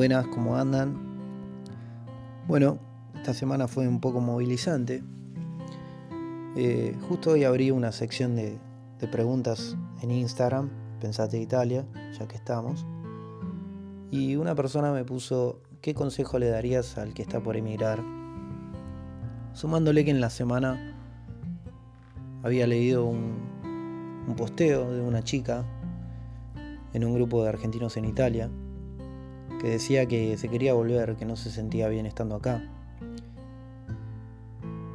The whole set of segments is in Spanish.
Buenas, ¿cómo andan? Bueno, esta semana fue un poco movilizante. Eh, justo hoy abrí una sección de, preguntas en Instagram, Pensate Italia, ya que estamos. Y una persona me puso, ¿qué consejo le darías al que está por emigrar? Sumándole que en la semana había leído un posteo de una chica en un grupo de argentinos en Italia que decía que se quería volver, que no se sentía bien estando acá.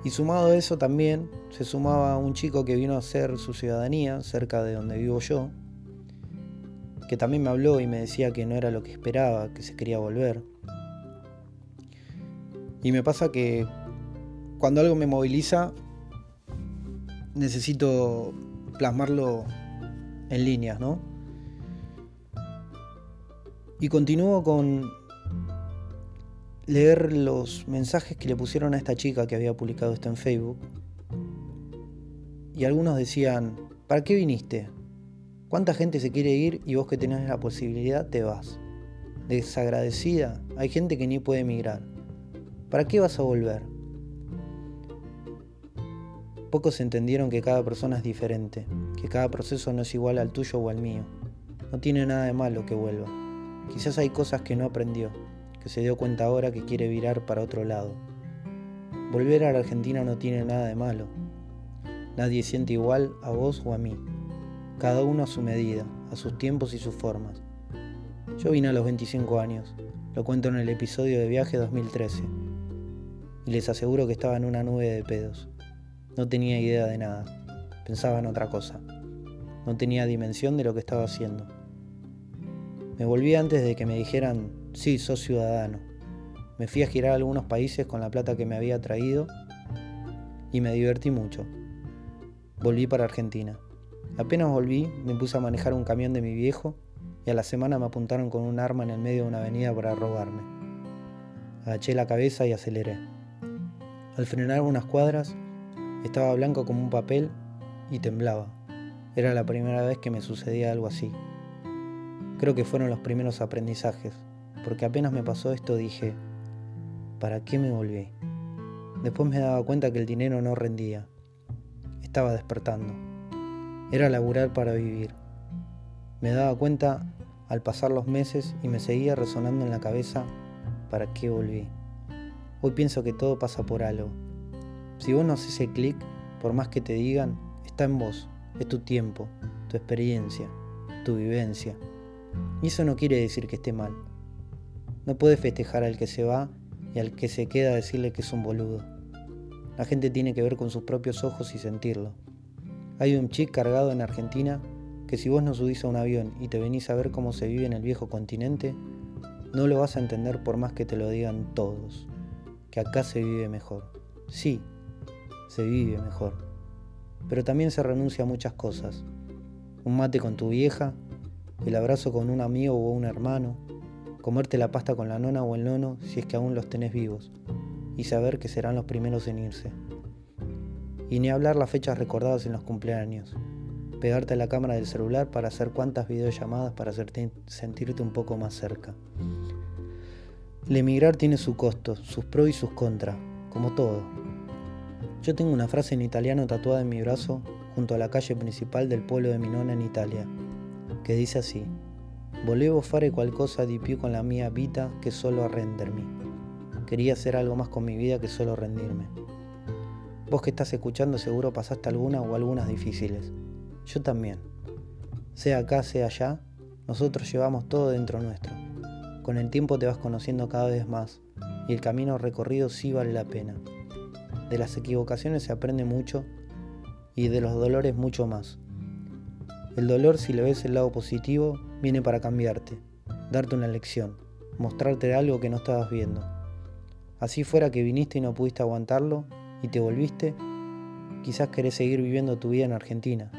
Y sumado a eso también se sumaba un chico que vino a hacer su ciudadanía cerca de donde vivo yo, que también me habló y me decía que no era lo que esperaba, que se quería volver. Y me pasa que cuando algo me moviliza, necesito plasmarlo en líneas, ¿no? Y continúo con leer los mensajes que le pusieron a esta chica que había publicado esto en Facebook. Y algunos decían, ¿para qué viniste? ¿Cuánta gente se quiere ir y vos que tenés la posibilidad te vas? Desagradecida, hay gente que ni puede emigrar. ¿Para qué vas a volver? Pocos entendieron que cada persona es diferente, que cada proceso no es igual al tuyo o al mío. No tiene nada de malo que vuelva. Quizás hay cosas que no aprendió, que se dio cuenta ahora que quiere virar para otro lado. Volver a la Argentina no tiene nada de malo. Nadie siente igual a vos o a mí. Cada uno a su medida, a sus tiempos y sus formas. Yo vine a los 25 años, lo cuento en el episodio de Viaje 2013, y les aseguro que estaba en una nube de pedos. No tenía idea de nada, pensaba en otra cosa. No tenía dimensión de lo que estaba haciendo. Me volví antes de que me dijeran, sí, sos ciudadano. Me fui a girar a algunos países con la plata que me había traído y me divertí mucho. Volví para Argentina. Apenas volví, me puse a manejar un camión de mi viejo y a la semana me apuntaron con un arma en el medio de una avenida para robarme. Agaché la cabeza y aceleré. Al frenar unas cuadras, estaba blanco como un papel y temblaba. Era la primera vez que me sucedía algo así. Creo que fueron los primeros aprendizajes, porque apenas me pasó esto dije, ¿para qué me volví? Después me daba cuenta que el dinero no rendía. Estaba despertando. Era laburar para vivir. Me daba cuenta al pasar los meses y me seguía resonando en la cabeza, ¿para qué volví? Hoy pienso que todo pasa por algo. Si vos no haces ese clic, por más que te digan, está en vos, es tu tiempo, tu experiencia, tu vivencia. Y eso no quiere decir que esté mal. No puedes festejar al que se va y al que se queda decirle que es un boludo. La gente tiene que ver con sus propios ojos y sentirlo. Hay un chic cargado en Argentina que si vos no subís a un avión y te venís a ver cómo se vive en el viejo continente, no lo vas a entender por más que te lo digan todos. Que acá se vive mejor. Sí, se vive mejor. Pero también se renuncia a muchas cosas. Un mate con tu vieja, el abrazo con un amigo o un hermano, comerte la pasta con la nona o el nono si es que aún los tenés vivos, y saber que serán los primeros en irse. Y ni hablar las fechas recordadas en los cumpleaños, pegarte a la cámara del celular para hacer cuantas videollamadas para hacerte sentirte un poco más cerca. El emigrar tiene su costo, sus pros y sus contras, como todo. Yo tengo una frase en italiano tatuada en mi brazo junto a la calle principal del pueblo de Minona en Italia, che dice así, Volevo fare qualcosa di più con la mia vita che solo arrendermi. Quería hacer algo más con mi vida que solo rendirme. Vos que estás escuchando seguro pasaste algunas o algunas difíciles. Yo también. Sea acá, sea allá, nosotros llevamos todo dentro nuestro. Con el tiempo te vas conociendo cada vez más y el camino recorrido sí vale la pena. De las equivocaciones se aprende mucho y de los dolores mucho más. El dolor, si le ves el lado positivo, viene para cambiarte, darte una lección, mostrarte algo que no estabas viendo. Así fuera que viniste y no pudiste aguantarlo y te volviste, quizás querés seguir viviendo tu vida en Argentina,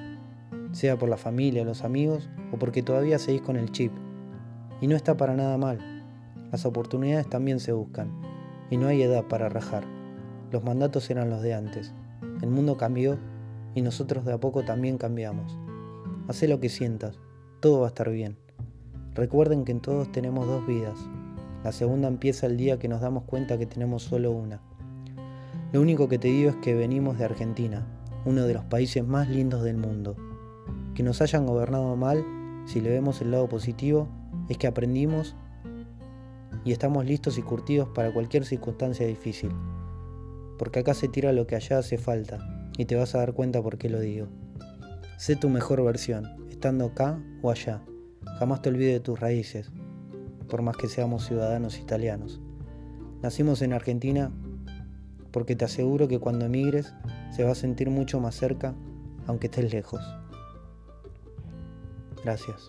sea por la familia, los amigos o porque todavía seguís con el chip. Y no está para nada mal. Las oportunidades también se buscan y no hay edad para rajar. Los mandatos eran los de antes. El mundo cambió y nosotros de a poco también cambiamos. Haz lo que sientas, todo va a estar bien. Recuerden que en todos tenemos dos vidas, La segunda empieza el día que nos damos cuenta que tenemos solo una. Lo único que te digo es que venimos de Argentina, uno de los países más lindos del mundo. Que nos hayan gobernado mal, si le vemos el lado positivo, es que aprendimos y estamos listos y curtidos para cualquier circunstancia difícil. Porque acá se tira lo que allá hace falta, y te vas a dar cuenta por qué lo digo. Sé tu mejor versión, estando acá o allá. Jamás te olvides de tus raíces, por más que seamos ciudadanos italianos. Nacimos en Argentina porque te aseguro que cuando emigres se va a sentir mucho más cerca, aunque estés lejos. Gracias.